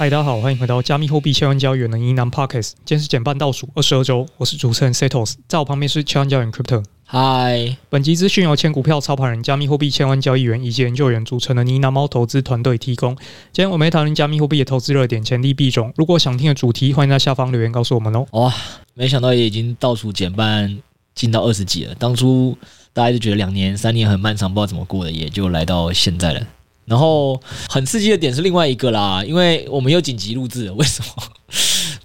嗨，大家好，欢迎回到加密货币千万交易员的呢喃 Podcast。今天是减半倒数二十二周，我是主持人 Setos，在我旁边是千万交易员 Crypto。嗨，本集资讯由千股票操盘人、加密货币千万交易员以及研究员组成的呢喃猫投资团队提供。今天我们会讨论加密货币的投资热点、潜力币种。如果想听的主题，欢迎在下方留言告诉我们哦。哇，没想到也已经倒数减半进到二十几了。当初大家就觉得两年、三年很漫长，不知道怎么过的，也就来到现在了。然后很刺激的点是另外一个啦，因为我们有紧急录制，为什么？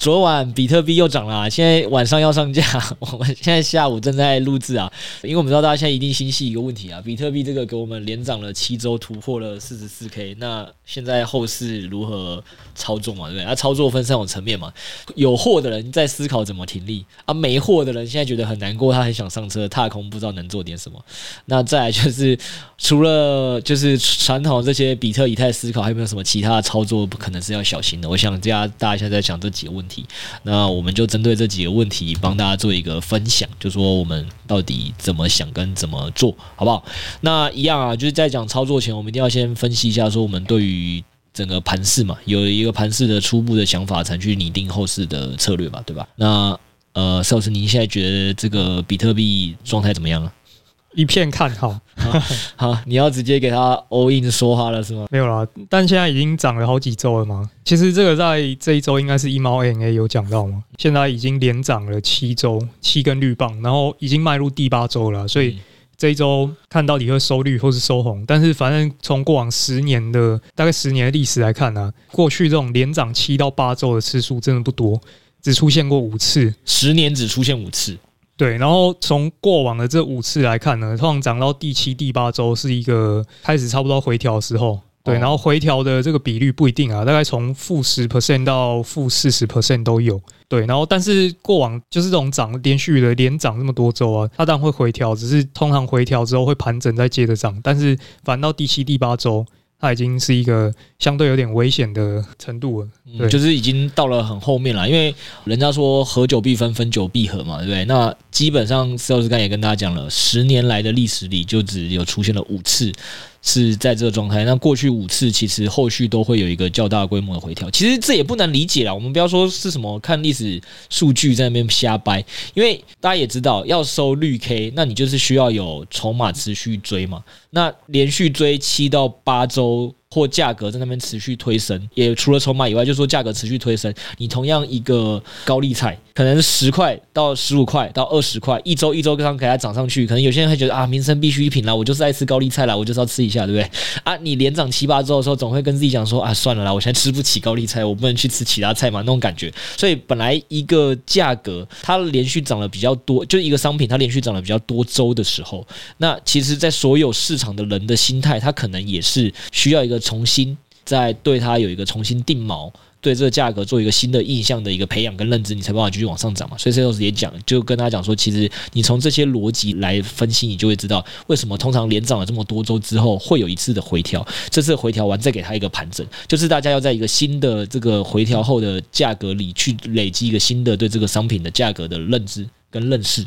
昨晚比特币又涨了，现在晚上要上架，我们现在下午正在录制啊。因为我们知道大家现在一定心系一个问题啊，比特币这个给我们连涨了七周，突破了四十四 K，那现在后市如何操作嘛？对不对？啊，操作分三种层面嘛，有货的人在思考怎么停利啊，没货的人现在觉得很难过，他很想上车踏空，不知道能做点什么。那再来就是除了就是传统这些比特、以太思考，还有没有什么其他的操作不可能是要小心的？我想大家大家现在在讲这几个问题。那我们就针对这几个问题帮大家做一个分享，就说我们到底怎么想跟怎么做好不好？那一样啊，就是在讲操作前，我们一定要先分析一下，说我们对于整个盘势嘛，有一个盘势的初步的想法，才去拟定后市的策略吧，对吧？那呃，邵老师，您现在觉得这个比特币状态怎么样啊？一片看好，好，你要直接给他 all in 说话了是吗？没有啦，但现在已经涨了好几周了嘛。其实这个在这一周应该是一猫 ANA 有讲到嘛。现在已经连涨了七周，七根绿棒，然后已经迈入第八周了。所以这一周看到底会收绿或是收红，但是反正从过往十年的大概十年的历史来看呢、啊，过去这种连涨七到八周的次数真的不多，只出现过五次，十年只出现五次。对，然后从过往的这五次来看呢，通常涨到第七、第八周是一个开始差不多回调的时候。对，然后回调的这个比率不一定啊，大概从负十 percent 到负四十 percent 都有。对，然后但是过往就是这种涨连续的连涨这么多周啊，它当然会回调，只是通常回调之后会盘整再接着涨，但是反到第七、第八周。它已经是一个相对有点危险的程度了，对，就是已经到了很后面了。因为人家说合久必分，分久必合嘛，对不对？那基本上，施老师刚才也跟大家讲了，十年来的历史里就只有出现了五次。是在这个状态，那过去五次其实后续都会有一个较大规模的回调，其实这也不难理解啦。我们不要说是什么看历史数据在那边瞎掰，因为大家也知道要收绿 K，那你就是需要有筹码持续追嘛。那连续追七到八周。或价格在那边持续推升，也除了筹码以外，就是说价格持续推升。你同样一个高利菜，可能十块到十五块到二十块，一周一周刚给它涨上去，可能有些人会觉得啊，民生必需品啦，我就是爱吃高丽菜啦，我就是要吃一下，对不对？啊，你连涨七八周的时候，总会跟自己讲说啊，算了啦，我现在吃不起高丽菜，我不能去吃其他菜嘛，那种感觉。所以本来一个价格它连续涨了比较多，就是一个商品它连续涨了比较多周的时候，那其实，在所有市场的人的心态，它可能也是需要一个。重新再对它有一个重新定锚，对这个价格做一个新的印象的一个培养跟认知，你才办法继续往上涨嘛。所以 Sales 也讲，就跟他讲说，其实你从这些逻辑来分析，你就会知道为什么通常连涨了这么多周之后会有一次的回调。这次回调完再给他一个盘整，就是大家要在一个新的这个回调后的价格里去累积一个新的对这个商品的价格的认知跟认识。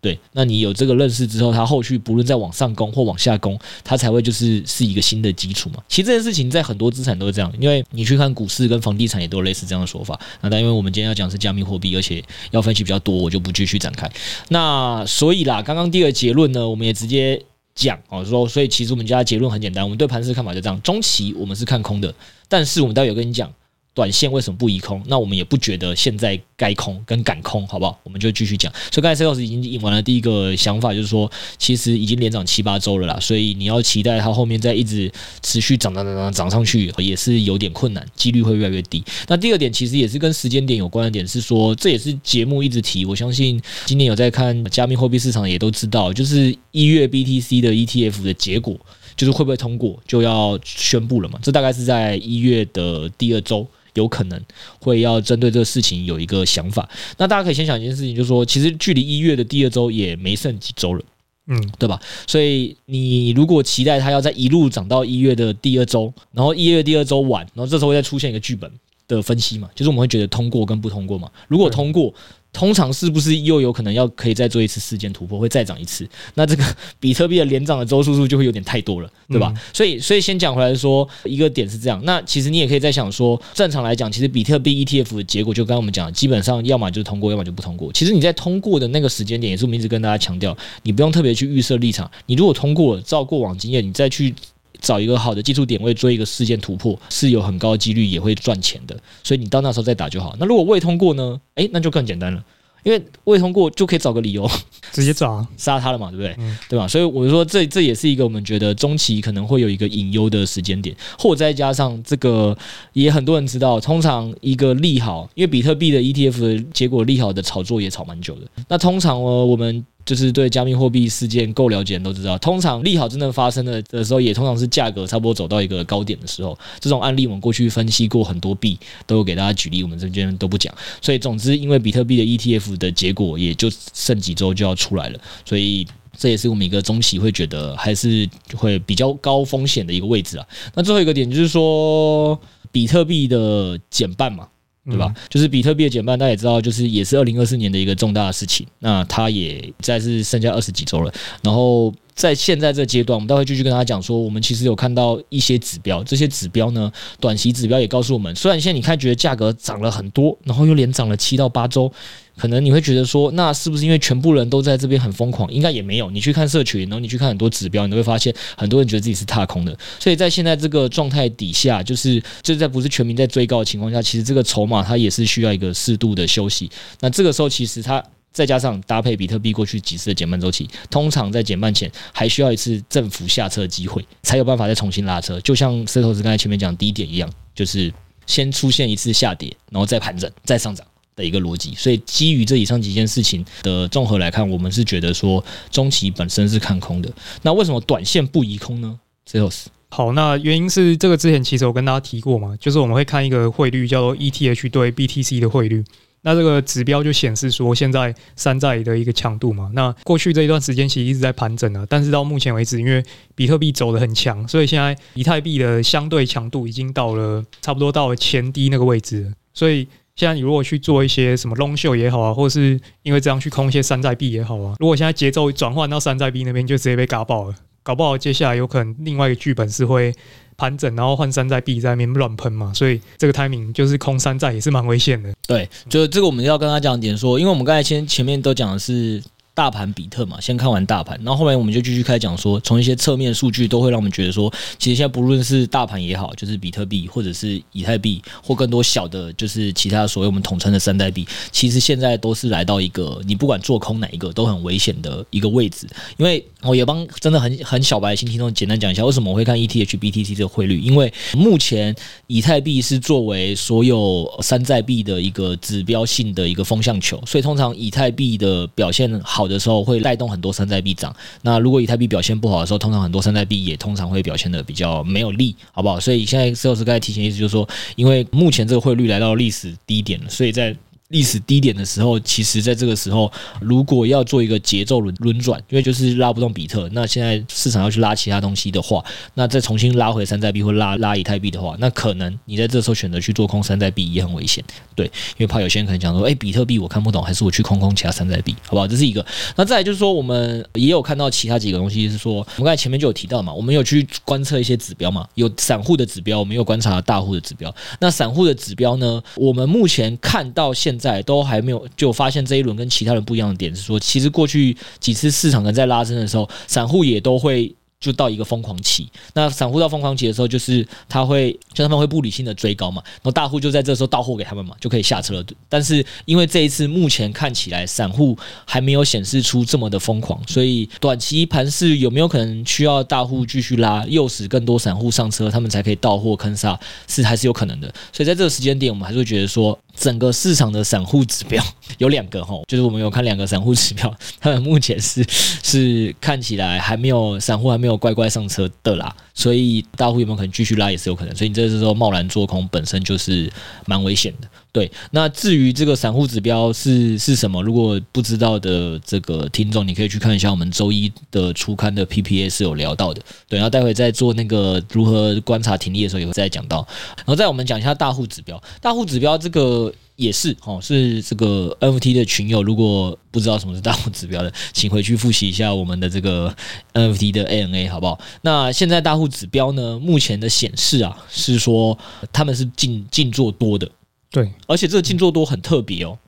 对，那你有这个认识之后，它后续不论再往上攻或往下攻，它才会就是是一个新的基础嘛。其实这件事情在很多资产都是这样，因为你去看股市跟房地产也都有类似这样的说法。那但因为我们今天要讲是加密货币，而且要分析比较多，我就不继续展开。那所以啦，刚刚第二个结论呢，我们也直接讲哦，说所以其实我们家结论很简单，我们对盘势看法就这样，中期我们是看空的，但是我们待会有跟你讲。短线为什么不宜空？那我们也不觉得现在该空跟敢空，好不好？我们就继续讲。所以刚才 C 老师已经引完了第一个想法，就是说其实已经连涨七八周了啦，所以你要期待它后面再一直持续涨涨涨涨涨上去，也是有点困难，几率会越来越低。那第二点其实也是跟时间点有关的点，是说这也是节目一直提，我相信今年有在看加密货币市场也都知道，就是一月 BTC 的 ETF 的结果，就是会不会通过就要宣布了嘛？这大概是在一月的第二周。有可能会要针对这个事情有一个想法。那大家可以先想一件事情，就是说，其实距离一月的第二周也没剩几周了，嗯，对吧？所以你如果期待它要在一路涨到一月的第二周，然后一月第二周晚，然后这时候会再出现一个剧本的分析嘛，就是我们会觉得通过跟不通过嘛。如果通过。通常是不是又有可能要可以再做一次事件突破，会再涨一次？那这个 比特币的连涨的周数数就会有点太多了，对吧？嗯、所以，所以先讲回来说，一个点是这样。那其实你也可以再想说，正常来讲，其实比特币 ETF 的结果就刚刚我们讲，基本上要么就是通过，要么就不通过。其实你在通过的那个时间点，也是我们一直跟大家强调，你不用特别去预设立场。你如果通过了，照过往经验，你再去。找一个好的技术点位做一个事件突破，是有很高几率也会赚钱的，所以你到那时候再打就好。那如果未通过呢？诶，那就更简单了，因为未通过就可以找个理由直接找杀他了嘛，对不对？嗯、对吧？所以我就说这这也是一个我们觉得中期可能会有一个隐忧的时间点，或再加上这个也很多人知道，通常一个利好，因为比特币的 ETF 的结果利好的炒作也炒蛮久的。那通常呢，我们。就是对加密货币事件够了解人都知道，通常利好真正发生的的时候，也通常是价格差不多走到一个高点的时候。这种案例我们过去分析过很多币，都有给大家举例，我们这边都不讲。所以总之，因为比特币的 ETF 的结果也就剩几周就要出来了，所以这也是我们一个中期会觉得还是会比较高风险的一个位置啊。那最后一个点就是说，比特币的减半嘛。对吧？就是比特币的减半，大家也知道，就是也是二零二四年的一个重大的事情。那它也再是剩下二十几周了。然后在现在这阶段，我们待会继续跟大家讲说，我们其实有看到一些指标，这些指标呢，短期指标也告诉我们，虽然现在你看觉得价格涨了很多，然后又连涨了七到八周。可能你会觉得说，那是不是因为全部人都在这边很疯狂？应该也没有。你去看社群，然后你去看很多指标，你都会发现很多人觉得自己是踏空的。所以在现在这个状态底下，就是就是在不是全民在追高的情况下，其实这个筹码它也是需要一个适度的休息。那这个时候，其实它再加上搭配比特币过去几次的减半周期，通常在减半前还需要一次政府下车的机会，才有办法再重新拉车。就像石头子刚才前面讲低点一样，就是先出现一次下跌，然后再盘整，再上涨。的一个逻辑，所以基于这以上几件事情的综合来看，我们是觉得说中期本身是看空的。那为什么短线不宜空呢？最后是好，那原因是这个之前其实我跟大家提过嘛，就是我们会看一个汇率叫做 ETH 对 BTC 的汇率，那这个指标就显示说现在山寨的一个强度嘛。那过去这一段时间其实一直在盘整啊，但是到目前为止，因为比特币走得很强，所以现在以太币的相对强度已经到了差不多到了前低那个位置，所以。现在你如果去做一些什么 long 秀也好啊，或者是因为这样去空一些山寨币也好啊，如果现在节奏转换到山寨币那边，就直接被嘎爆了，搞不好接下来有可能另外一个剧本是会盘整，然后换山寨币在那边乱喷嘛，所以这个 timing 就是空山寨也是蛮危险的。对，就这个我们要跟他讲点说，因为我们刚才前前面都讲的是。大盘比特嘛，先看完大盘，然后后来我们就继续开讲说，从一些侧面数据都会让我们觉得说，其实现在不论是大盘也好，就是比特币或者是以太币，或更多小的，就是其他所谓我们统称的山寨币，其实现在都是来到一个你不管做空哪一个都很危险的一个位置。因为我也帮真的很很小白的新听众简单讲一下，为什么我会看 ETH BTC 这个汇率？因为目前以太币是作为所有山寨币的一个指标性的一个风向球，所以通常以太币的表现好的时候会带动很多山寨币涨。那如果以太币表现不好的时候，通常很多山寨币也通常会表现的比较没有力，好不好？所以现在石头子刚才提醒意思就是说，因为目前这个汇率来到历史低点了，所以在。历史低点的时候，其实在这个时候，如果要做一个节奏轮轮转，因为就是拉不动比特，那现在市场要去拉其他东西的话，那再重新拉回山寨币或拉拉以太币的话，那可能你在这时候选择去做空山寨币也很危险，对，因为怕有些人可能讲说，哎，比特币我看不懂，还是我去空空其他山寨币，好不好？这是一个。那再来就是说，我们也有看到其他几个东西，是说我们刚才前面就有提到嘛，我们有去观测一些指标嘛，有散户的指标，我们有观察大户的指标。那散户的指标呢，我们目前看到现在都还没有就发现这一轮跟其他人不一样的点是说，其实过去几次市场可能在拉升的时候，散户也都会就到一个疯狂期，那散户到疯狂期的时候，就是他会，就他们会不理性的追高嘛，然后大户就在这时候到货给他们嘛，就可以下车了。但是因为这一次目前看起来散户还没有显示出这么的疯狂，所以短期盘势有没有可能需要大户继续拉，诱使更多散户上车，他们才可以到货坑杀，是还是有可能的。所以在这个时间点，我们还是会觉得说，整个市场的散户指标 有两个哈，就是我们有看两个散户指标，他们目前是 是看起来还没有散户还没有。乖乖上车的啦，所以大户有没有可能继续拉也是有可能，所以你这时候贸然做空本身就是蛮危险的。对，那至于这个散户指标是是什么，如果不知道的这个听众，你可以去看一下我们周一的初刊的 PPA 是有聊到的。对，然后待会再做那个如何观察停利的时候也会再讲到，然后再我们讲一下大户指标，大户指标这个。也是哦，是这个 NFT 的群友，如果不知道什么是大户指标的，请回去复习一下我们的这个 NFT 的 ANA 好不好？那现在大户指标呢，目前的显示啊，是说他们是净净做多的，对，而且这个净做多很特别哦。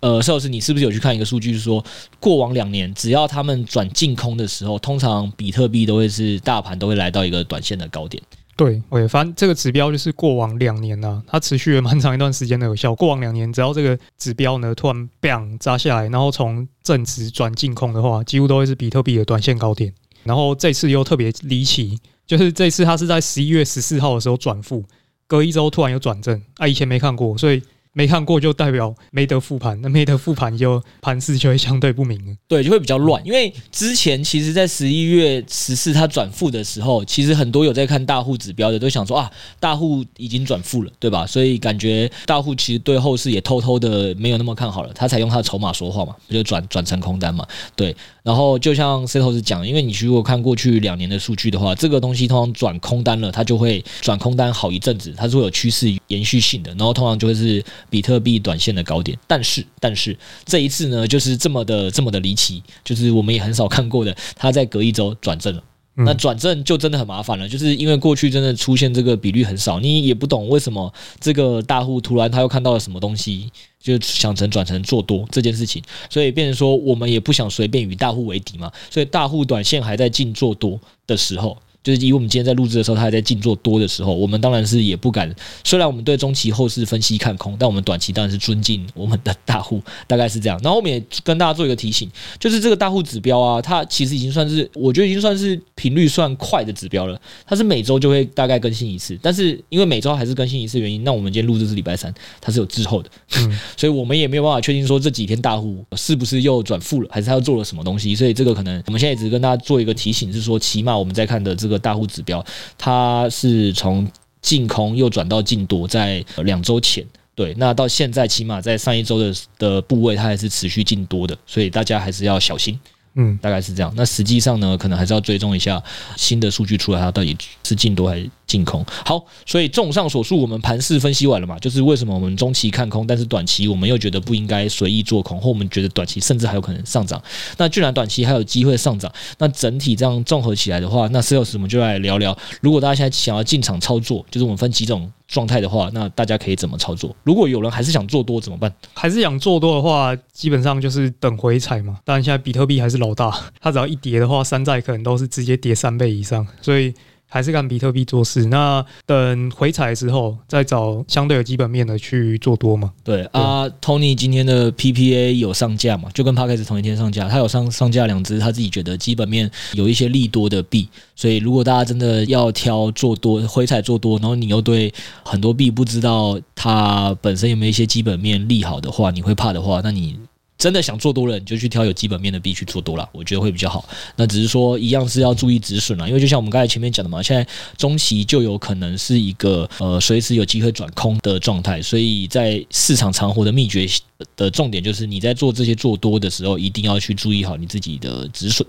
呃，邵老师，你是不是有去看一个数据，是说过往两年只要他们转净空的时候，通常比特币都会是大盘都会来到一个短线的高点。对，对，反正这个指标就是过往两年呢、啊，它持续了蛮长一段时间的有效。过往两年，只要这个指标呢突然 bang 砸下来，然后从正值转净空的话，几乎都会是比特币的短线高点。然后这次又特别离奇，就是这次它是在十一月十四号的时候转负，隔一周突然有转正，啊，以前没看过，所以。没看过就代表没得复盘，那没得复盘就盘势就会相对不明了，对，就会比较乱。因为之前其实，在十一月十四它转负的时候，其实很多有在看大户指标的都想说啊，大户已经转负了，对吧？所以感觉大户其实对后市也偷偷的没有那么看好了，他才用他的筹码说话嘛，就转转成空单嘛，对。然后就像 Setos 讲，因为你如果看过去两年的数据的话，这个东西通常转空单了，它就会转空单好一阵子，它是会有趋势延续性的，然后通常就会是。比特币短线的高点，但是但是这一次呢，就是这么的这么的离奇，就是我们也很少看过的，它在隔一周转正了。嗯、那转正就真的很麻烦了，就是因为过去真的出现这个比率很少，你也不懂为什么这个大户突然他又看到了什么东西，就想成转成做多这件事情，所以变成说我们也不想随便与大户为敌嘛，所以大户短线还在进做多的时候。就是以我们今天在录制的时候，他还在静坐多的时候，我们当然是也不敢。虽然我们对中期后市分析看空，但我们短期当然是尊敬我们的大户，大概是这样。然后我们也跟大家做一个提醒，就是这个大户指标啊，它其实已经算是，我觉得已经算是频率算快的指标了。它是每周就会大概更新一次，但是因为每周还是更新一次原因，那我们今天录制是礼拜三，它是有滞后的，嗯，所以我们也没有办法确定说这几天大户是不是又转负了，还是他又做了什么东西。所以这个可能我们现在只是跟大家做一个提醒，是说起码我们在看的这个。大户指标，它是从净空又转到净多，在两周前，对，那到现在起码在上一周的的部位，它还是持续净多的，所以大家还是要小心。嗯，大概是这样。那实际上呢，可能还是要追踪一下新的数据出来，它到底是净多还是净空。好，所以综上所述，我们盘势分析完了嘛，就是为什么我们中期看空，但是短期我们又觉得不应该随意做空，或我们觉得短期甚至还有可能上涨。那既然短期还有机会上涨，那整体这样综合起来的话，那 Sales 我们就来聊聊，如果大家现在想要进场操作，就是我们分几种。状态的话，那大家可以怎么操作？如果有人还是想做多怎么办？还是想做多的话，基本上就是等回踩嘛。当然，现在比特币还是老大，它只要一跌的话，山寨可能都是直接跌三倍以上，所以。还是看比特币做事，那等回踩之后再找相对有基本面的去做多嘛？对啊，Tony 今天的 PPA 有上架嘛？就跟 Podcast 同一天上架，他有上上架两只，他自己觉得基本面有一些利多的币，所以如果大家真的要挑做多回踩做多，然后你又对很多币不知道它本身有没有一些基本面利好的话，你会怕的话，那你。真的想做多了，你就去挑有基本面的币去做多了，我觉得会比较好。那只是说一样是要注意止损了，因为就像我们刚才前面讲的嘛，现在中期就有可能是一个呃随时有机会转空的状态，所以在市场长活的秘诀的重点就是你在做这些做多的时候，一定要去注意好你自己的止损。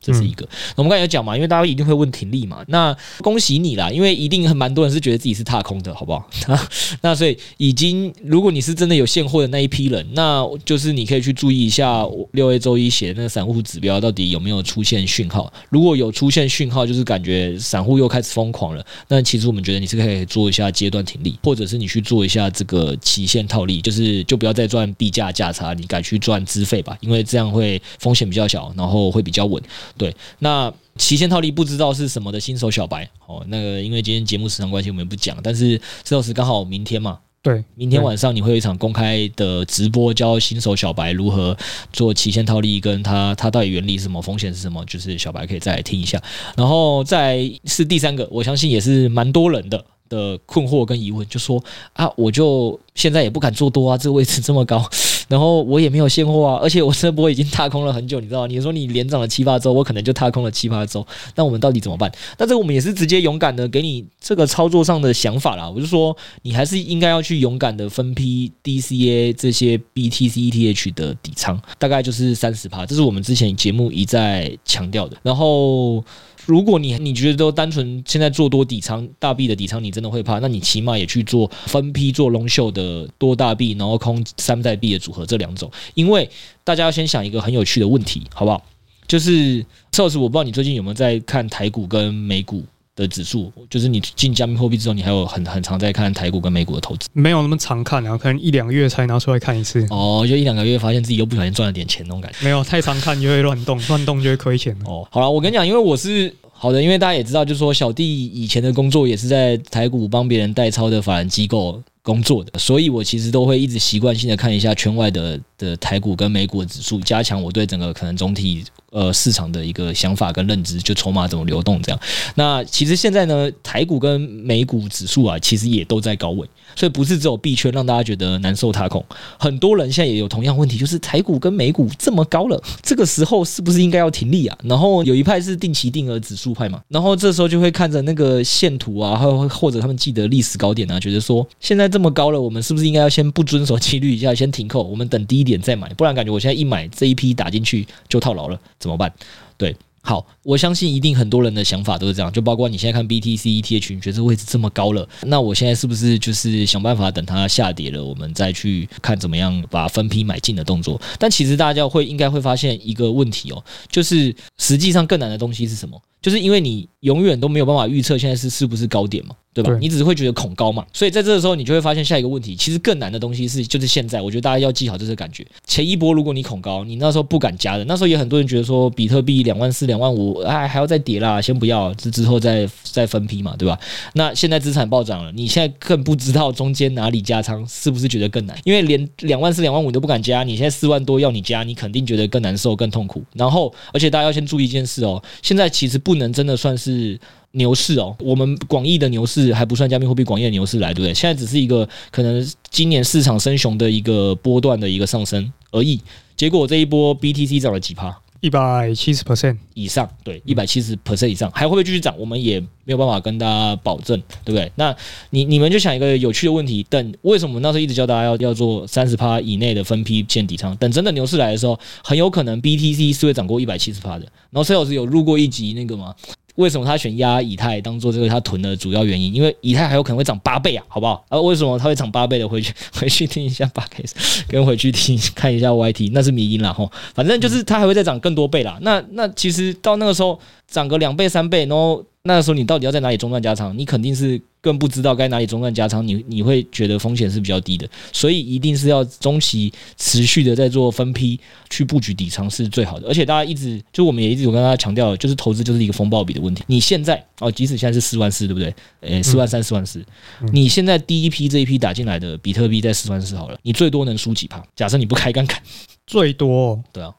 这是一个，我们刚才有讲嘛，因为大家一定会问停利嘛，那恭喜你啦，因为一定很蛮多人是觉得自己是踏空的，好不好？那所以已经，如果你是真的有现货的那一批人，那就是你可以去注意一下六 A 周一写的那个散户指标到底有没有出现讯号，如果有出现讯号，就是感觉散户又开始疯狂了，那其实我们觉得你是可以做一下阶段停利，或者是你去做一下这个期限套利，就是就不要再赚币价价差，你改去赚资费吧，因为这样会风险比较小，然后会比较稳。对，那期限套利不知道是什么的新手小白哦，那个因为今天节目时长关系，我们也不讲。但是石老师刚好明天嘛，对，明天晚上你会有一场公开的直播，教新手小白如何做期限套利，跟他他到底原理是什么，风险是什么，就是小白可以再来听一下。然后再是第三个，我相信也是蛮多人的的困惑跟疑问，就说啊，我就现在也不敢做多啊，这个位置这么高。然后我也没有现货啊，而且我这波已经踏空了很久，你知道？你说你连涨了七八周，我可能就踏空了七八周，那我们到底怎么办？但这个我们也是直接勇敢的给你这个操作上的想法啦。我就说，你还是应该要去勇敢的分批 DCA 这些 BTC ETH 的底仓，大概就是三十趴，这是我们之前节目一再强调的。然后。如果你你觉得都单纯现在做多底仓大币的底仓，你真的会怕？那你起码也去做分批做龙秀的多大币，然后空山寨币的组合这两种。因为大家要先想一个很有趣的问题，好不好？就是邵老师，我不知道你最近有没有在看台股跟美股的指数？就是你进加密货币之后，你还有很很常在看台股跟美股的投资？没有那么常看啊，可能一两个月才拿出来看一次。哦，就一两个月发现自己又不小心赚了点钱那种感觉。没有太常看就会乱动，乱动就会亏钱。哦，好了，我跟你讲，因为我是。好的，因为大家也知道，就是说小弟以前的工作也是在台股帮别人代操的法人机构工作的，所以我其实都会一直习惯性的看一下圈外的的台股跟美股的指数，加强我对整个可能总体呃市场的一个想法跟认知，就筹码怎么流动这样。那其实现在呢，台股跟美股指数啊，其实也都在高位。所以不是只有币圈让大家觉得难受踏空，很多人现在也有同样问题，就是台股跟美股这么高了，这个时候是不是应该要停利啊？然后有一派是定期定额指数派嘛，然后这时候就会看着那个线图啊，或或者他们记得历史高点啊，觉得说现在这么高了，我们是不是应该要先不遵守纪律一下，先停扣，我们等低一点再买，不然感觉我现在一买这一批打进去就套牢了，怎么办？对。好，我相信一定很多人的想法都是这样，就包括你现在看 BTC ETH，你觉得位置这么高了，那我现在是不是就是想办法等它下跌了，我们再去看怎么样把分批买进的动作？但其实大家会应该会发现一个问题哦，就是实际上更难的东西是什么？就是因为你永远都没有办法预测现在是是不是高点嘛，对吧？你只是会觉得恐高嘛，所以在这个时候你就会发现下一个问题，其实更难的东西是就是现在，我觉得大家要记好这个感觉。前一波如果你恐高，你那时候不敢加的，那时候也很多人觉得说比特币两万四、两万五，哎还要再跌啦，先不要，之之后再再分批嘛，对吧？那现在资产暴涨了，你现在更不知道中间哪里加仓，是不是觉得更难？因为连两万四、两万五都不敢加，你现在四万多要你加，你肯定觉得更难受、更痛苦。然后，而且大家要先注意一件事哦，现在其实不能真的算是牛市哦，我们广义的牛市还不算加密货币广义的牛市来，对不对？现在只是一个可能今年市场升熊的一个波段的一个上升而已。结果这一波 BTC 涨了几趴？一百七十 percent 以上，对，一百七十 percent 以上，还会不会继续涨？我们也没有办法跟大家保证，对不对？那你你们就想一个有趣的问题：等为什么那时候一直教大家要要做三十趴以内的分批建底仓？等真的牛市来的时候，很有可能 BTC 是会涨过一百七十趴的。然后崔老师有录过一集那个吗？为什么他选压以太当做这个他囤的主要原因？因为以太还有可能会涨八倍啊，好不好？啊为什么他会涨八倍的？回去 回去听一下八 K，跟回去听看一下 YT，那是迷因了吼。反正就是它还会再涨更多倍啦。那那其实到那个时候涨个两倍三倍，然后。那个时候你到底要在哪里中断加仓？你肯定是更不知道该哪里中断加仓，你你会觉得风险是比较低的，所以一定是要中期持续的在做分批去布局底仓是最好的。而且大家一直就我们也一直有跟大家强调，就是投资就是一个风暴比的问题。你现在哦，即使现在是四万四，对不对？诶，四万三、四万四，你现在第一批这一批打进来的比特币在四万四好了，你最多能输几趴？假设你不开杠杆，最多对啊。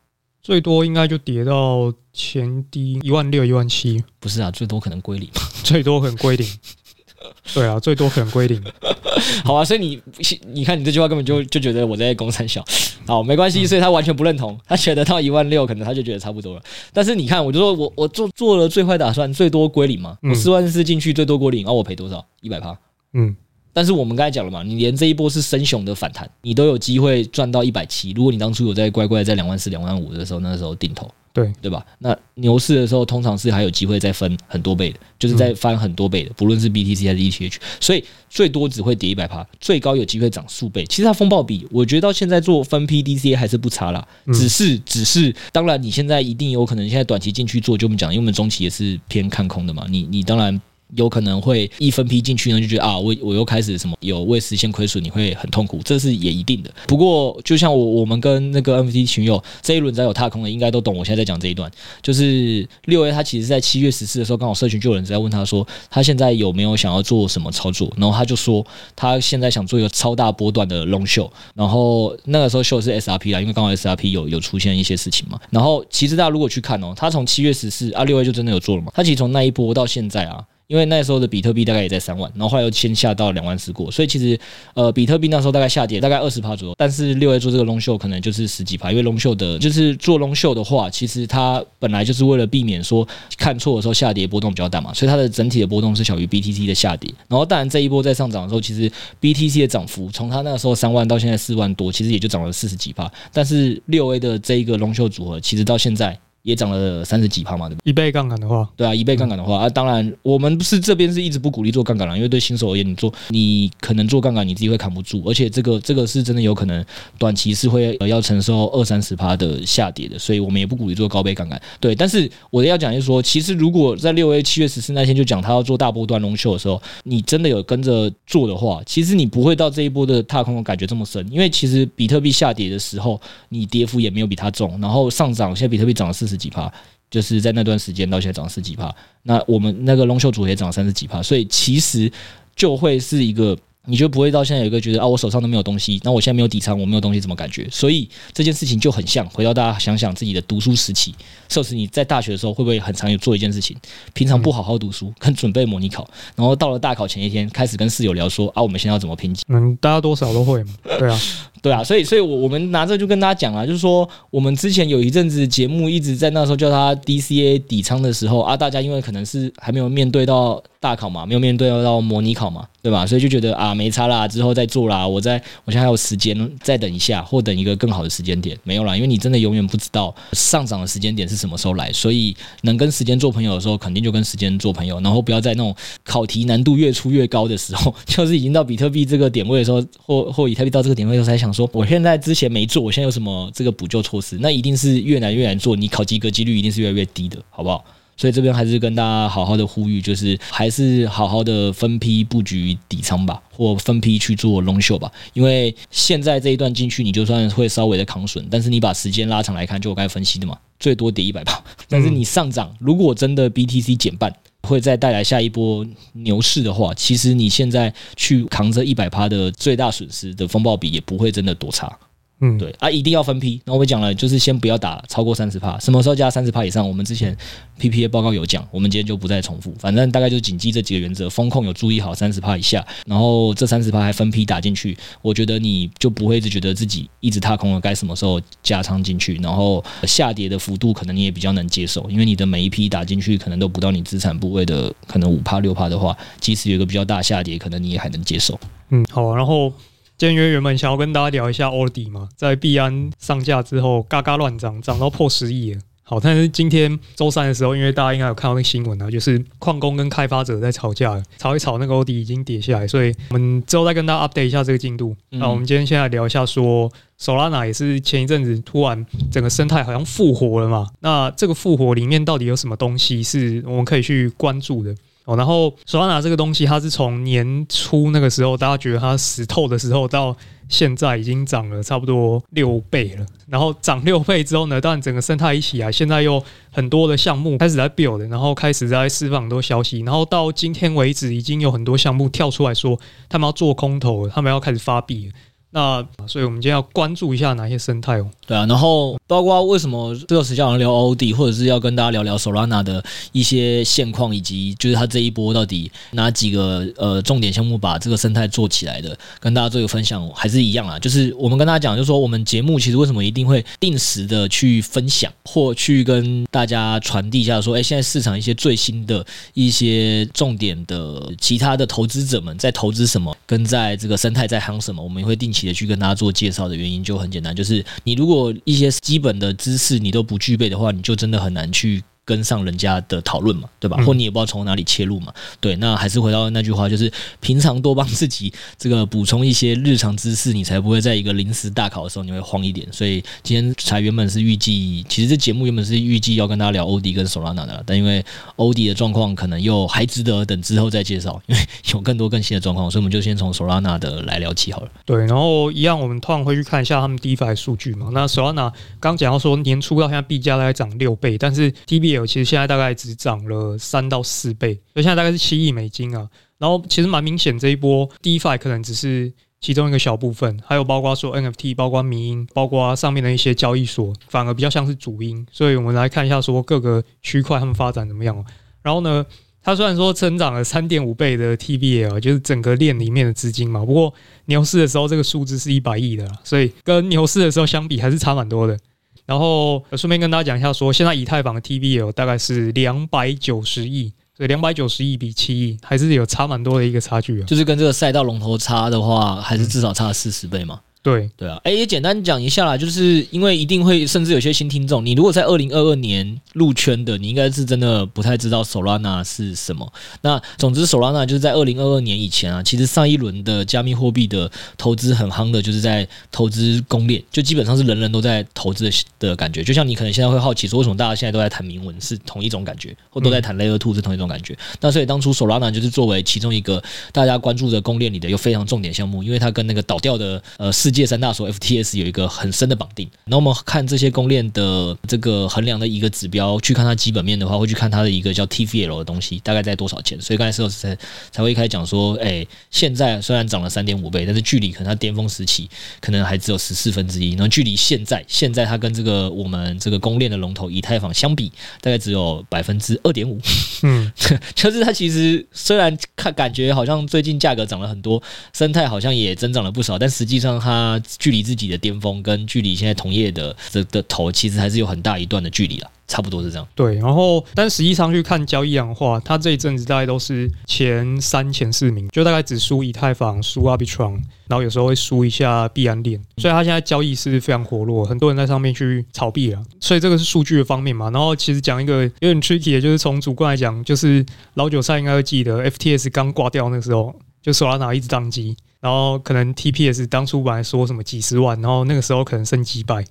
最多应该就跌到前低一万六、一万七，不是啊，最多可能归零，最多可能归零。对啊，最多可能归零。好啊，所以你你看你这句话根本就就觉得我在攻三小，好，没关系，所以他完全不认同，他觉得到一万六可能他就觉得差不多了。但是你看，我就说我我做做了最坏打算，最多归零嘛，我四万四进去最多归零，然后我赔多少？一百趴。嗯。但是我们刚才讲了嘛，你连这一波是升熊的反弹，你都有机会赚到一百七。如果你当初有在乖乖在两万四、两万五的时候，那时候定投，对对吧？那牛市的时候，通常是还有机会再分很多倍的，就是再翻很多倍的，不论是 BTC 还是 ETH。所以最多只会跌一百趴，最高有机会涨数倍。其实它风暴比，我觉得到现在做分批 DCA 还是不差啦。只是只是，当然你现在一定有可能现在短期进去做，就我们讲，因为我们中期也是偏看空的嘛。你你当然。有可能会一分批进去呢，就觉得啊，我我又开始什么有未实现亏损，你会很痛苦，这是也一定的。不过就像我我们跟那个 NFT 群友这一轮在有踏空的，应该都懂我现在在讲这一段，就是六 A 他其实在七月十四的时候，刚好社群就有人在问他说，他现在有没有想要做什么操作，然后他就说他现在想做一个超大波段的 long 秀然后那个时候秀是 SRP 啦，因为刚好 SRP 有有出现一些事情嘛，然后其实大家如果去看哦，他从七月十四啊六 A 就真的有做了嘛，他其实从那一波到现在啊。因为那时候的比特币大概也在三万，然后后来又先下到两万四过，所以其实呃比特币那时候大概下跌大概二十趴左右，但是六 A 做这个 long show 可能就是十几趴，因为 long show 的就是做 long show 的话，其实它本来就是为了避免说看错的时候下跌波动比较大嘛，所以它的整体的波动是小于 BTC 的下跌。然后当然这一波在上涨的时候，其实 BTC 的涨幅从它那个时候三万到现在四万多，其实也就涨了四十几趴，但是六 A 的这一个 long show 组合，其实到现在。也涨了三十几趴嘛，对不对？一倍杠杆的话，对啊，一倍杠杆的话啊，当然我们不是这边是一直不鼓励做杠杆了，因为对新手而言，你做你可能做杠杆你自己会扛不住，而且这个这个是真的有可能短期是会呃要承受二三十趴的下跌的，所以我们也不鼓励做高倍杠杆。对，但是我要讲就是说，其实如果在六月七月十四那天就讲他要做大波段 long show 的时候，你真的有跟着做的话，其实你不会到这一波的踏空的感觉这么深，因为其实比特币下跌的时候，你跌幅也没有比它重，然后上涨，现在比特币涨了四十几帕。就是在那段时间到现在涨十几帕，那我们那个龙秀组也涨三十几帕，所以其实就会是一个。你就不会到现在有一个觉得啊，我手上都没有东西，那我现在没有底仓，我没有东西怎么感觉？所以这件事情就很像，回到大家想想自己的读书时期，受时你在大学的时候会不会很常有做一件事情？平常不好好读书，跟准备模拟考，然后到了大考前一天，开始跟室友聊说啊，我们现在要怎么拼级？嗯，大家多少都会嘛，对啊，对啊，所以所以，我我们拿着就跟大家讲啊，就是说我们之前有一阵子节目一直在那时候叫他 DCA 底仓的时候啊，大家因为可能是还没有面对到。大考嘛，没有面对到模拟考嘛，对吧？所以就觉得啊，没差啦，之后再做啦。我在我现在还有时间，再等一下，或等一个更好的时间点，没有啦，因为你真的永远不知道上涨的时间点是什么时候来，所以能跟时间做朋友的时候，肯定就跟时间做朋友。然后不要在那种考题难度越出越高的时候，就是已经到比特币这个点位的时候，或或以太币到这个点位的时候，才想说，我现在之前没做，我现在有什么这个补救措施？那一定是越难越难做，你考及格几率一定是越来越低的，好不好？所以这边还是跟大家好好的呼吁，就是还是好好的分批布局底仓吧，或分批去做 long show 吧。因为现在这一段进去，你就算会稍微的扛损，但是你把时间拉长来看，就我刚才分析的嘛，最多跌一百趴。但是你上涨，如果真的 BTC 减半，会再带来下一波牛市的话，其实你现在去扛着一百趴的最大损失的风暴比，也不会真的多差。嗯，对啊，一定要分批。那我们讲了，就是先不要打超过三十帕，什么时候加三十帕以上？我们之前 PPA 报告有讲，我们今天就不再重复。反正大概就谨记这几个原则，风控有注意好三十帕以下，然后这三十帕还分批打进去，我觉得你就不会一直觉得自己一直踏空了，该什么时候加仓进去，然后下跌的幅度可能你也比较能接受，因为你的每一批打进去可能都不到你资产部位的可能五帕六帕的话，即使有一个比较大下跌，可能你也还能接受。嗯，好，然后。今天原本想要跟大家聊一下 o 迪嘛，在币安上架之后，嘎嘎乱涨，涨到破十亿了。好，但是今天周三的时候，因为大家应该有看到那个新闻啊，就是矿工跟开发者在吵架，吵一吵，那个 o 迪已经跌下来，所以我们之后再跟大家 update 一下这个进度。那我们今天先来聊一下，说 Solana 也是前一阵子突然整个生态好像复活了嘛？那这个复活里面到底有什么东西是我们可以去关注的？然后 Solana 这个东西，它是从年初那个时候，大家觉得它死透的时候，到现在已经涨了差不多六倍了。然后涨六倍之后呢，当然整个生态一起来，现在又很多的项目开始在 build，然后开始在释放很多消息。然后到今天为止，已经有很多项目跳出来说，他们要做空投，他们要开始发币。那所以，我们今天要关注一下哪些生态哦？对啊，然后包括为什么这段时间要聊 OD，或者是要跟大家聊聊 Solana 的一些现况，以及就是它这一波到底哪几个呃重点项目把这个生态做起来的，跟大家做一个分享，还是一样啊。就是我们跟大家讲，就是说我们节目其实为什么一定会定时的去分享，或去跟大家传递一下，说，哎，现在市场一些最新的一些重点的其他的投资者们在投资什么，跟在这个生态在夯什么，我们也会定期。的去跟大家做介绍的原因就很简单，就是你如果一些基本的知识你都不具备的话，你就真的很难去跟上人家的讨论嘛，对吧？嗯、或你也不知道从哪里切入嘛，对。那还是回到那句话，就是平常多帮自己这个补充一些日常知识，你才不会在一个临时大考的时候你会慌一点。所以今天才原本是预计，其实这节目原本是预计要跟大家聊欧迪跟 Solana 的，但因为欧迪的状况可能又还值得等之后再介绍，因为有更多更新的状况，所以我们就先从 Solana 的来聊起好了。对，然后一样，我们突然会去看一下他们 DeFi 数据嘛。那 Solana 刚讲到说年初到现在币价大概涨六倍，但是其实现在大概只涨了三到四倍，所以现在大概是七亿美金啊。然后其实蛮明显，这一波 DeFi 可能只是其中一个小部分，还有包括说 NFT，包括迷音，包括上面的一些交易所，反而比较像是主因。所以我们来看一下说各个区块他们发展怎么样。然后呢，它虽然说增长了三点五倍的 TBL，就是整个链里面的资金嘛，不过牛市的时候这个数字是一百亿的，所以跟牛市的时候相比还是差蛮多的。然后顺便跟大家讲一下，说现在以太坊的 TVL 大概是两百九十亿，所以两百九十亿比七亿还是有差蛮多的一个差距啊。就是跟这个赛道龙头差的话，还是至少差了四十倍嘛。对对啊，哎，也简单讲一下啦，就是因为一定会，甚至有些新听众，你如果在二零二二年入圈的，你应该是真的不太知道 Solana 是什么。那总之，Solana 就是在二零二二年以前啊，其实上一轮的加密货币的投资很夯的，就是在投资公链，就基本上是人人都在投资的的感觉。就像你可能现在会好奇说，为什么大家现在都在谈铭文是同一种感觉，或都在谈 Layer Two 是同一种感觉？那所以当初 Solana 就是作为其中一个大家关注的公链里的一个非常重点项目，因为它跟那个倒掉的呃世界三大所 FTS 有一个很深的绑定。那我们看这些公链的这个衡量的一个指标，去看它基本面的话，会去看它的一个叫 TVL 的东西，大概在多少钱。所以刚才石头才才会一开始讲说，哎、现在虽然涨了三点五倍，但是距离可能它巅峰时期可能还只有十四分之一。然后距离现在，现在它跟这个我们这个公链的龙头以太坊相比，大概只有百分之二点五。嗯，就是它其实虽然看感觉好像最近价格涨了很多，生态好像也增长了不少，但实际上它那距离自己的巅峰跟距离现在同业的这的头，其实还是有很大一段的距离了，差不多是这样。对，然后但实际上去看交易量的话，它这一阵子大概都是前三、前四名，就大概只输以太坊、输 Arbitrum，然后有时候会输一下币安链，所以它现在交易是非常活络，很多人在上面去炒币了。所以这个是数据的方面嘛。然后其实讲一个有点 tricky 的，就是从主观来讲，就是老韭菜应该会记得，FTS 刚挂掉那个时候，就 Solana 一直宕机。然后可能 TPS 当初本来说什么几十万，然后那个时候可能剩几百，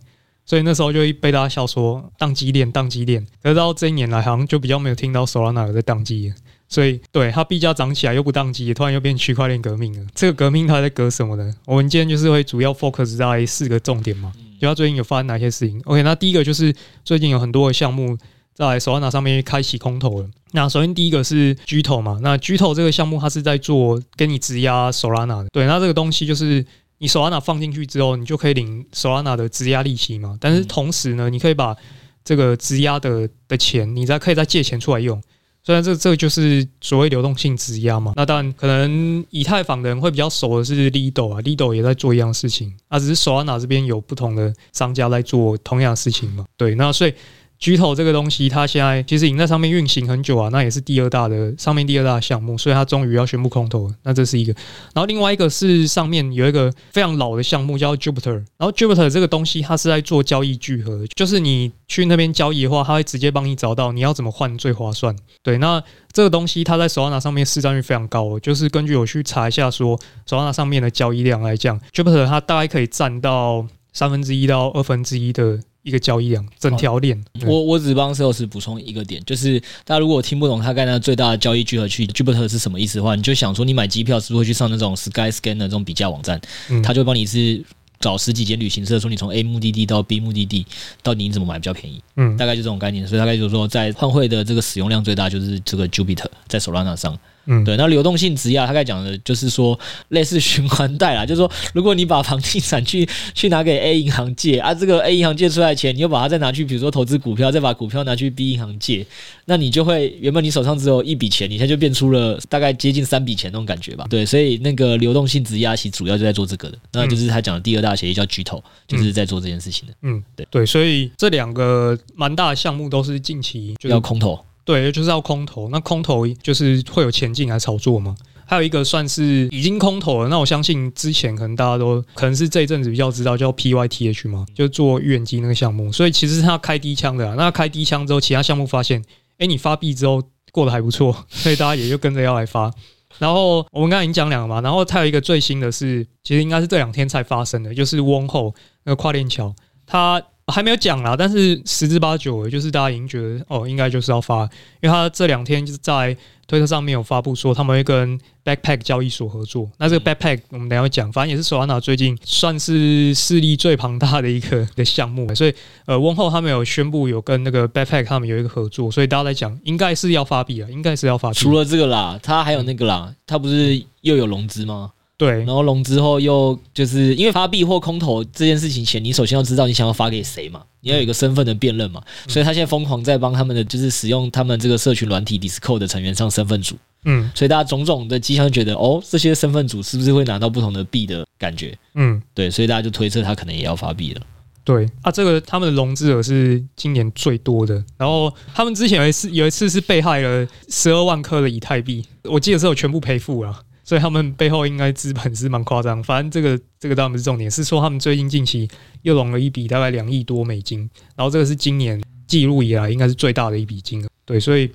所以那时候就会被大家笑说宕机链宕机链。可是到这一年来，好像就比较没有听到 Solana 有在宕机，所以对它币价涨起来又不宕机，突然又变区块链革命了。这个革命它在革什么呢？我们今天就是会主要 focus 在四个重点嘛，就它最近有发生哪些事情？OK，那第一个就是最近有很多的项目。在 Solana 上面开启空投了。那首先第一个是 Gto 嘛，那 Gto 这个项目它是在做跟你质押 Solana 的。对，那这个东西就是你 Solana 放进去之后，你就可以领 Solana 的质押利息嘛。但是同时呢，你可以把这个质押的的钱，你再可以再借钱出来用。虽然这这就是所谓流动性质押嘛。那当然可能以太坊的人会比较熟的是 Lido 啊，Lido 也在做一样事情。啊，只是 Solana 这边有不同的商家在做同样的事情嘛。对，那所以。Gto 这个东西，它现在其实已经在上面运行很久啊，那也是第二大的上面第二大项目，所以它终于要宣布空投了。那这是一个，然后另外一个是上面有一个非常老的项目叫 Jupiter，然后 Jupiter 这个东西它是在做交易聚合，就是你去那边交易的话，它会直接帮你找到你要怎么换最划算。对，那这个东西它在 Solana 上面市占率非常高，就是根据我去查一下说 Solana 上面的交易量来讲，Jupiter 它大概可以占到三分之一到二分之一的。一个交易量，整条链。我我只帮 Sales 补充一个点，就是大家如果听不懂他刚才最大的交易聚合区 Jupiter 是什么意思的话，你就想说你买机票是不是会去上那种 Skyscanner 的这种比价网站，他就帮你是找十几间旅行社，说你从 A 目的地到 B 目的地，到底你怎么买比较便宜？嗯，大概就这种概念。所以大概就是说，在换汇的这个使用量最大就是这个 Jupiter 在 Solana 上。嗯，对，那流动性质押，他刚才讲的就是说类似循环贷啦，就是说如果你把房地产去去拿给 A 银行借啊，这个 A 银行借出来的钱，你又把它再拿去，比如说投资股票，再把股票拿去 B 银行借，那你就会原本你手上只有一笔钱，你现在就变出了大概接近三笔钱那种感觉吧？对，所以那个流动性质押其实主要就在做这个的，那就是他讲的第二大协议叫 Gto，就是在做这件事情的。嗯，对对，所以这两个蛮大的项目都是近期就要空投。对，就是要空投，那空投就是会有钱进来炒作嘛。还有一个算是已经空投了。那我相信之前可能大家都可能是这一阵子比较知道叫 PYTH 嘛，就做预言机那个项目。所以其实是他开低枪的。那开低枪之后，其他项目发现，哎，你发币之后过得还不错，所以大家也就跟着要来发。然后我们刚才已经讲两个嘛，然后它有一个最新的是，其实应该是这两天才发生的，就是翁后那个跨链桥，它。还没有讲啦，但是十之八九，就是大家已经觉得哦，应该就是要发，因为他这两天就是在推特上面有发布说他们会跟 Backpack 交易所合作。那这个 Backpack 我们等下会讲，反正也是 Solana 最近算是势力最庞大的一个的项目。所以呃，Wonho 他们有宣布有跟那个 Backpack 他们有一个合作，所以大家在讲应该是要发币啊，应该是要发。除了这个啦，他还有那个啦，他不是又有融资吗？对，然后融之后又就是因为发币或空投这件事情前，你首先要知道你想要发给谁嘛，你要有一个身份的辨认嘛，所以他现在疯狂在帮他们的就是使用他们这个社群软体 Discord 的成员上身份组，嗯，所以大家种种的迹象觉得哦，这些身份组是不是会拿到不同的币的感觉？嗯，对，所以大家就推测他可能也要发币了。对。啊，这个他们的融资额是今年最多的，然后他们之前有一次有一次是被害了十二万颗的以太币，我记得是有全部赔付了。所以他们背后应该资本是蛮夸张，反正这个这个当然不是重点，是说他们最近近期又融了一笔大概两亿多美金，然后这个是今年记录以来应该是最大的一笔金额。对，所以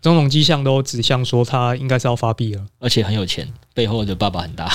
种种迹象都指向说他应该是要发币了，而且很有钱，背后的爸爸很大。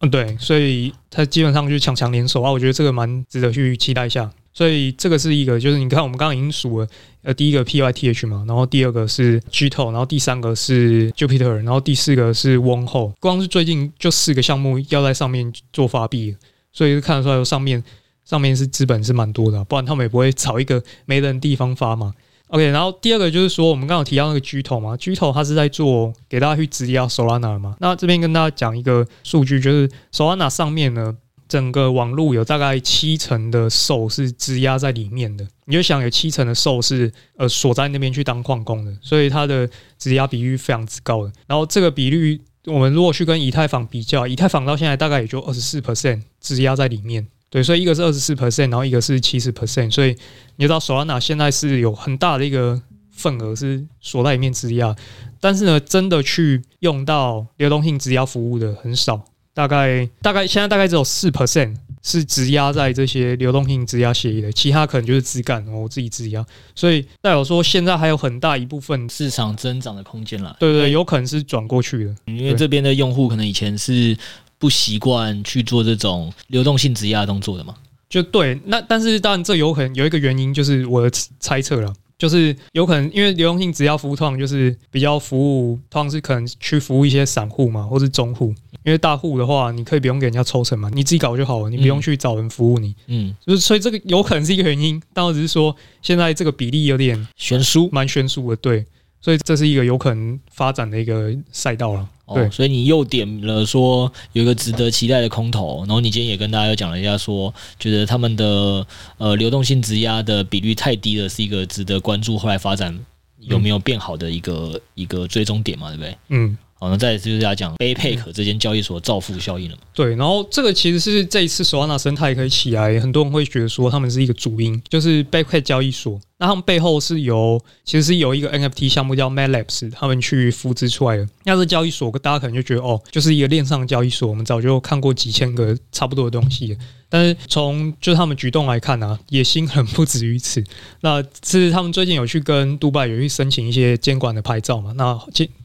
嗯，对，所以他基本上就是强强联手啊，我觉得这个蛮值得去期待一下。所以这个是一个，就是你看我们刚刚已经数了，呃，第一个 PYTH 嘛，然后第二个是 Gto，然后第三个是 Jupiter，然后第四个是 Wonho。光是最近就四个项目要在上面做发币，所以看得出来上面上面是资本是蛮多的，不然他们也不会找一个没人地方发嘛。OK，然后第二个就是说我们刚刚提到那个 Gto 嘛，Gto 它是在做给大家去质押 Solana 嘛。那这边跟大家讲一个数据，就是 Solana 上面呢。整个网络有大概七成的数是质押在里面的，你就想有七成的数是呃锁在那边去当矿工的，所以它的质押比率非常之高的。然后这个比率，我们如果去跟以太坊比较，以太坊到现在大概也就二十四 percent 质押在里面，对，所以一个是二十四 percent，然后一个是七十 percent，所以你知道 Solana 现在是有很大的一个份额是锁在里面质押，但是呢，真的去用到流动性质押服务的很少。大概大概现在大概只有四 percent 是质押在这些流动性质押协议的，其他可能就是自干，我自己质押。所以代表说现在还有很大一部分市场增长的空间了。对，对对，有可能是转过去的，因为这边的用户可能以前是不习惯去做这种流动性质押动作的嘛。就对，那但是当然这有可能有一个原因，就是我的猜测了。就是有可能，因为流动性质押服务通常就是比较服务，通常是可能去服务一些散户嘛，或是中户。因为大户的话，你可以不用给人家抽成嘛，你自己搞就好了，你不用去找人服务你。嗯，就是所以这个有可能是一个原因，但我只是说现在这个比例有点悬殊，蛮悬殊的。对，所以这是一个有可能发展的一个赛道了。对，所以你又点了说有一个值得期待的空头，然后你今天也跟大家又讲了一下说，觉得他们的呃流动性质押的比率太低了，是一个值得关注后来发展有没有变好的一个一个追踪点嘛，对不对？嗯。好，那再就是要讲 Backpack 这间交易所造富效应了嘛？对，然后这个其实是这一次 Solana 生态可以起来，很多人会觉得说他们是一个主因，就是 Backpack 交易所。那他们背后是由其实是有一个 NFT 项目叫 MATLABS，他们去复制出来的。那这交易所，大家可能就觉得哦，就是一个链上交易所，我们早就看过几千个差不多的东西。但是从就他们举动来看呢、野心很不止于此。那是他们最近有去跟杜拜有去申请一些监管的牌照嘛？那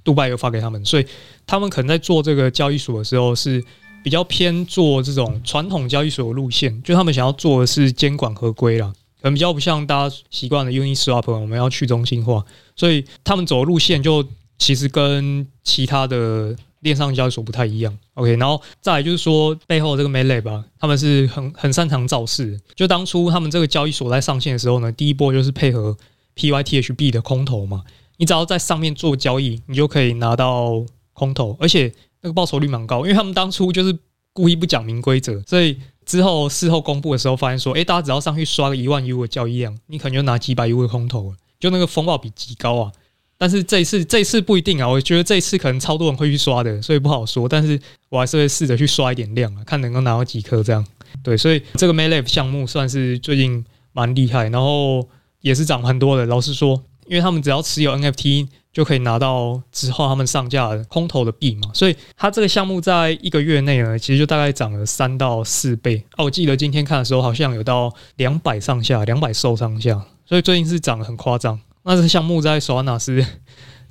杜拜有发给他们，所以他们可能在做这个交易所的时候是比较偏做这种传统交易所的路线，就他们想要做的是监管合规啦，可能比较不像大家习惯的 Uniswap，我们要去中心化，所以他们走的路线就其实跟其他的。链上交易所不太一样，OK，然后再来就是说背后这个 MATLAB 吧，他们是很很擅长造势。就当初他们这个交易所在上线的时候呢，第一波就是配合 PYTHB 的空投嘛，你只要在上面做交易，你就可以拿到空投，而且那个报酬率蛮高，因为他们当初就是故意不讲明规则，所以之后事后公布的时候发现说，诶，大家只要上去刷个一万 U 的交易量，你可能就拿几百 U 的空投了，就那个风暴比极高啊。但是这一次，这一次不一定啊。我觉得这一次可能超多人会去刷的，所以不好说。但是我还是会试着去刷一点量啊，看能够拿到几颗这样。对，所以这个 MATLAB 项目算是最近蛮厉害，然后也是涨很多的。老实说，因为他们只要持有 NFT，就可以拿到之后他们上架的空投的币嘛。所以它这个项目在一个月内呢，其实就大概涨了三到四倍。哦，我记得今天看的时候好像有到两百上下，两百收上下，所以最近是涨得很夸张。那这个项目在索纳是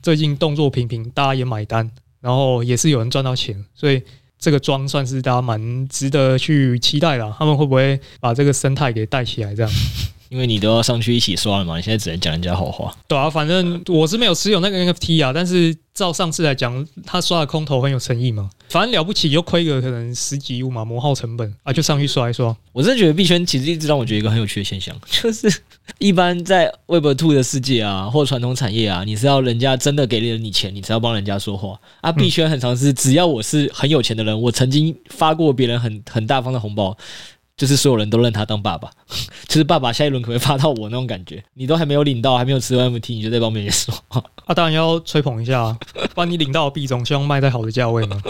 最近动作频频，大家也买单，然后也是有人赚到钱，所以。这个庄算是大家蛮值得去期待的，他们会不会把这个生态给带起来？这样，因为你都要上去一起刷了嘛，你现在只能讲人家好话。对啊，反正我是没有持有那个 NFT 啊，但是照上次来讲，他刷的空头很有诚意嘛。反正了不起就亏个可能十几亿嘛，磨耗成本啊，就上去刷一刷。我真的觉得币圈其实一直让我觉得一个很有趣的现象，就是一般在 Web Two 的世界啊，或传统产业啊，你是要人家真的给了你钱，你才要帮人家说话啊。币圈很常是只要我是很有钱的人，我曾经发过别人很很大方的红包。就是所有人都认他当爸爸，就是爸爸下一轮可能会发到我那种感觉？你都还没有领到，还没有吃完 MT，你就在旁边说，啊，当然要吹捧一下，啊，帮你领到币种，希望卖在好的价位嘛，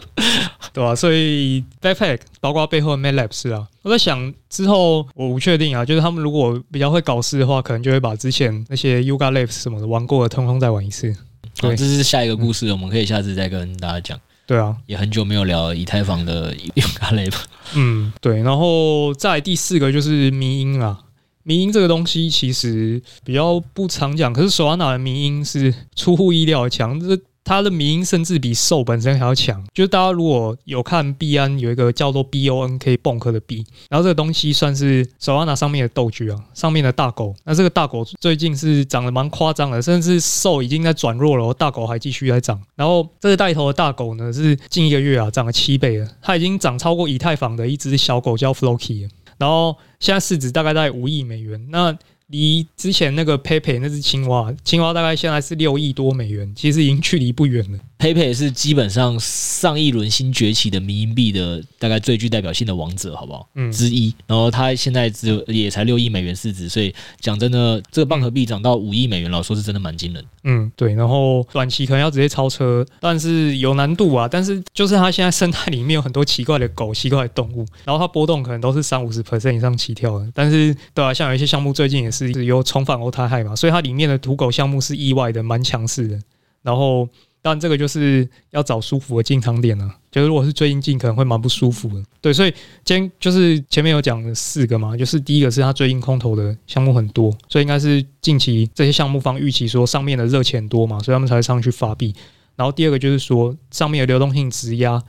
对吧，啊？所以 Backpack 包括背后的 MATLAB 啊，我在想之后我不确定啊，就是他们如果比较会搞事的话，可能就会把之前那些 Yuga Labs 什么的玩过的，通通再玩一次。对，这是下一个故事，嗯，我们可以下次再跟大家讲。对啊，也很久没有聊以太坊的 Yuga Labs 了。嗯，对，然后再第四个就是迷音啦。迷音这个东西其实比较不常讲，可是索安纳的迷音是出乎意料的强。这它的名甚至比兽本身还要强，就是大家如果有看币安有一个叫做 BONK Bonk 的币，然后这个东西算是索拉纳上面的斗具啊，上面的大狗。那这个大狗最近是涨得蛮夸张的，甚至兽已经在转弱了，大狗还继续在涨。然后这个带头的大狗呢，是近一个月啊涨了七倍了，它已经涨超过以太坊的一只小狗叫 Floki，然后现在市值大概在五亿美元。那离之前那个 Pepe 那只青蛙，青蛙大概现在是六亿多美元，其实已经距离不远了。Pepe 是基本上上一轮新崛起的迷因币的大概最具代表性的王者，好不好？嗯，之一。然后他现在只有也才六亿美元市值，所以讲真的，这个蚌壳币涨到五亿美元，老实说是真的蛮惊人。嗯，对。然后短期可能要直接超车，但是有难度啊。但是就是它现在生态里面有很多奇怪的狗、奇怪的动物，然后它波动可能都是三五十 percent 以上起跳的。但是对啊，像有一些项目最近也是有重返欧太海嘛，所以它里面的土狗项目是意外的蛮强势的。然后。但这个就是要找舒服的进场点了，就是如果是最近进，可能会蛮不舒服的。对，所以今天就是前面有讲了四个嘛，就是第一个是它最近空投的项目很多，所以应该是近期这些项目方预期说上面的热钱多嘛，所以他们才会上去发币。然后第二个就是说上面的流动性质押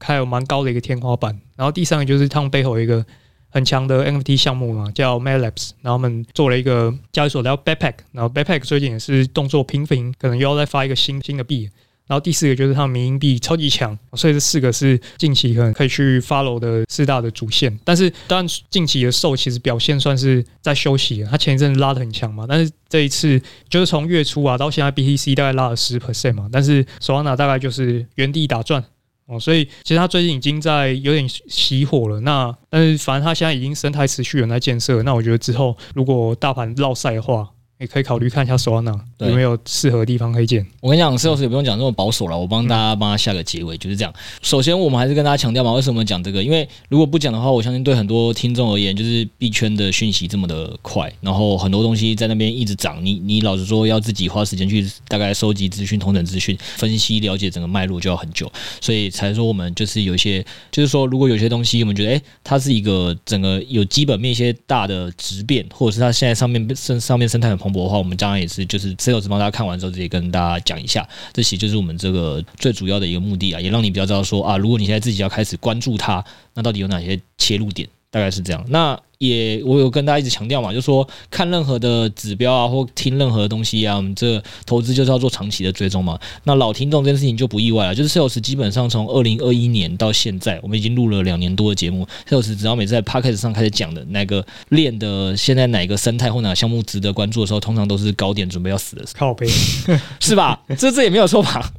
还有蛮高的一个天花板。然后第三个就是他们背后有一个。很强的 NFT 项目嘛，叫 MATLAB，然后我们做了一个交易所叫 Backpack，然后 Backpack 最近也是动作频频，可能又要再发一个新新的币。然后第四个就是它的迷因币超级强，所以这四个是近期可能可以去 follow 的四大的主线。但是当然近期的 s o 其实表现算是在休息，它前一阵拉的很强嘛，但是这一次就是从月初啊到现在 BTC 大概拉了十 percent 嘛，但是 Solana 大概就是原地打转。哦，所以其实他最近已经在有点熄火了。那但是反正他现在已经生态持续有在建设。那我觉得之后如果大盘绕赛的话，也可以考虑看一下 Solana 有没有适合的地方可以建。我跟你讲，Sales 也不用讲这么保守了，我帮大家帮他下个结尾，就是这样。首先，我们还是跟大家强调嘛，为什么讲这个？因为如果不讲的话，我相信对很多听众而言，就是币圈的讯息这么的快，然后很多东西在那边一直涨，你你老实说要自己花时间去大概收集资讯、同等资讯、分析、了解整个脉络，就要很久。所以才说我们就是有一些，就是说如果有些东西我们觉得，诶，它是一个整个有基本面一些大的质变，或者是它现在上面生上面生态很蓬的话，我们将来也是就是 Sales 帮大家看完之后，直接跟大家讲一下，这其实就是我们这个最主要的一个目的啊，也让你比较知道说啊，如果你现在自己要开始关注它，那到底有哪些切入点，大概是这样。那也我有跟大家一直强调嘛，就是说看任何的指标啊，或听任何的东西啊，我们这投资就是要做长期的追踪嘛。那老听众这件事情就不意外了，就是 Sales 基本上从二零二一年到现在，我们已经录了两年多的节目。Sales 只要每次在 Podcast 上开始讲的那个链的现在哪个生态或哪个项目值得关注的时候，通常都是高点准备要死的时候，靠背 是吧？这这也没有错吧？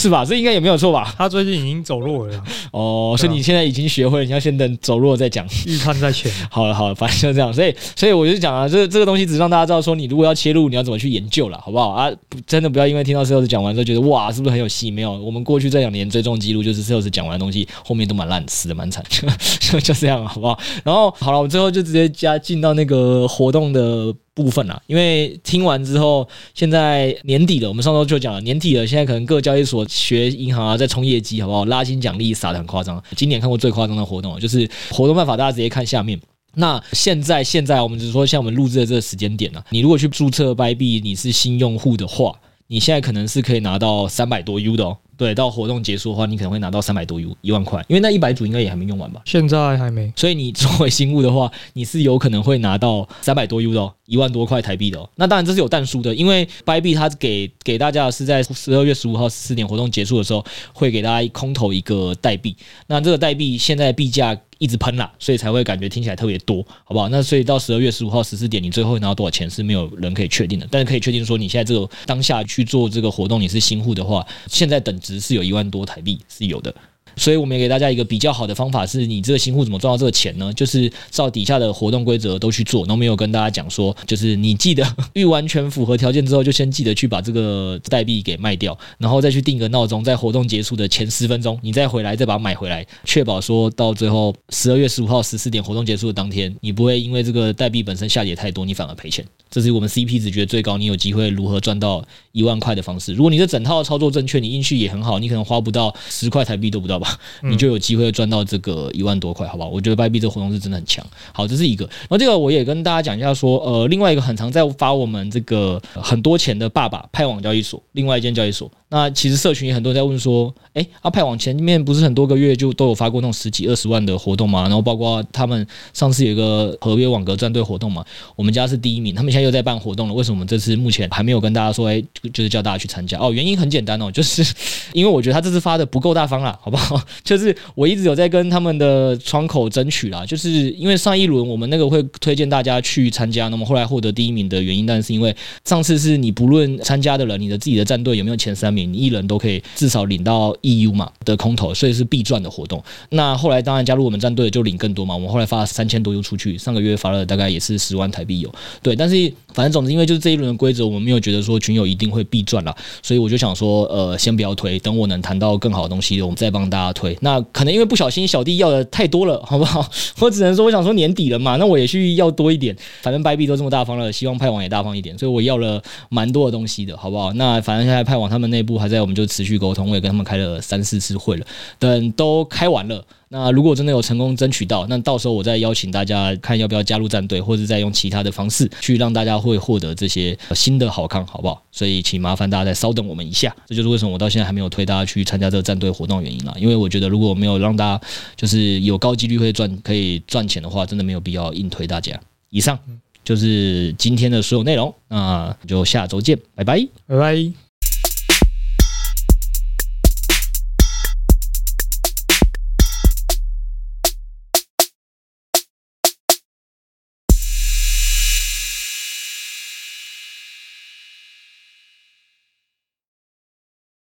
是吧？这应该也没有错吧？他最近已经走弱了 哦，所以你现在已经学会了，你要先等走弱再讲，预判在前。好了好了，反正就这样。所以所以我就讲啊，这这个东西只是让大家知道说，你如果要切入，你要怎么去研究了，好不好啊？真的不要因为听到 Sales 讲完之后觉得哇，是不是很有戏？没有，我们过去这两年追踪记录就是 Sales 讲完的东西，后面都蛮烂，死的蛮惨，就就这样，好不好？然后好了，我们最后就直接加进到那个活动的部分啦，因为听完之后，现在年底了，我们上周就讲了年底了，现在可能各交易所学银行啊，在冲业绩，好不好？拉新奖励撒的很夸张。今年看过最夸张的活动，就是活动办法，大家直接看下面。那现在现在我们只是说，像我们录制的这个时间点呢、啊，你如果去注册 buy B，你是新用户的话，你现在可能是可以拿到三百多 U 的哦。对，到活动结束的话，你可能会拿到三百多 U，一万块，因为那一百组应该也还没用完吧？现在还没。所以你作为新物的话，你是有可能会拿到三百多 U 的哦，一万多块台币的哦。那当然这是有但书的，因为 Bybit 它给给大家是在十二月十五号十四点活动结束的时候，会给大家空投一个代币。那这个代币现在币价。一直喷啦，所以才会感觉听起来特别多，好不好？那所以到十二月十五号十四点，你最后拿到多少钱是没有人可以确定的，但是可以确定说，你现在这个当下去做这个活动，你是新户的话，现在等值是有一万多台币是有的。所以我们也给大家一个比较好的方法，是你这个新户怎么赚到这个钱呢？就是照底下的活动规则都去做，然后没有跟大家讲说，就是你记得预完全符合条件之后，就先记得去把这个代币给卖掉，然后再去定个闹钟，在活动结束的前十分钟，你再回来再把它买回来，确保说到最后十二月十五号十四点活动结束的当天，你不会因为这个代币本身下跌太多，你反而赔钱。这是我们 CP 值觉得最高，你有机会如何赚到一万块的方式。如果你这整套操作正确，你运气也很好，你可能花不到十块台币都不到吧，你就有机会赚到这个一万多块，好不好？我觉得 Bybit 这个活动是真的很强。好，这是一个。然后这个我也跟大家讲一下，说呃，另外一个很常在发我们这个很多钱的爸爸派网交易所，另外一间交易所。那其实社群也很多人在问说，哎，阿派网前面不是很多个月就都有发过那种十几二十万的活动嘛？然后包括他们上次有一个合约网格战队活动嘛，我们家是第一名，他们现在又在办活动了。为什么我们这次目前还没有跟大家说，哎，就是叫大家去参加？哦，原因很简单哦，就是因为我觉得他这次发的不够大方啦，好不好？就是我一直有在跟他们的窗口争取啦，就是因为上一轮我们那个会推荐大家去参加，那么后来获得第一名的原因，但是因为上次是你不论参加的人，你的自己的战队有没有前三名。你一人都可以至少领到 EU 嘛的空投，所以是必赚的活动。那后来当然加入我们战队就领更多嘛。我们后来发了三千多 U 出去，上个月发了大概也是十万台币有。对，但是反正总之，因为就是这一轮的规则，我们没有觉得说群友一定会必赚啦，所以我就想说，呃，先不要推，等我能谈到更好的东西，我们再帮大家推。那可能因为不小心小弟要的太多了，好不好？我只能说，我想说年底了嘛，那我也去要多一点。反正拜币都这么大方了，希望派网也大方一点，所以我要了蛮多的东西的，好不好？那反正现在派网他们内部。还在，我们就持续沟通。我也跟他们开了三四次会了，等都开完了。那如果真的有成功争取到，那到时候我再邀请大家看要不要加入战队，或者再用其他的方式去让大家会获得这些新的好康，好不好？所以请麻烦大家再稍等我们一下。这就是为什么我到现在还没有推大家去参加这个战队活动原因了。因为我觉得如果没有让大家就是有高几率会赚可以赚钱的话，真的没有必要硬推大家。以上就是今天的所有内容，那就下周见，拜拜，拜拜。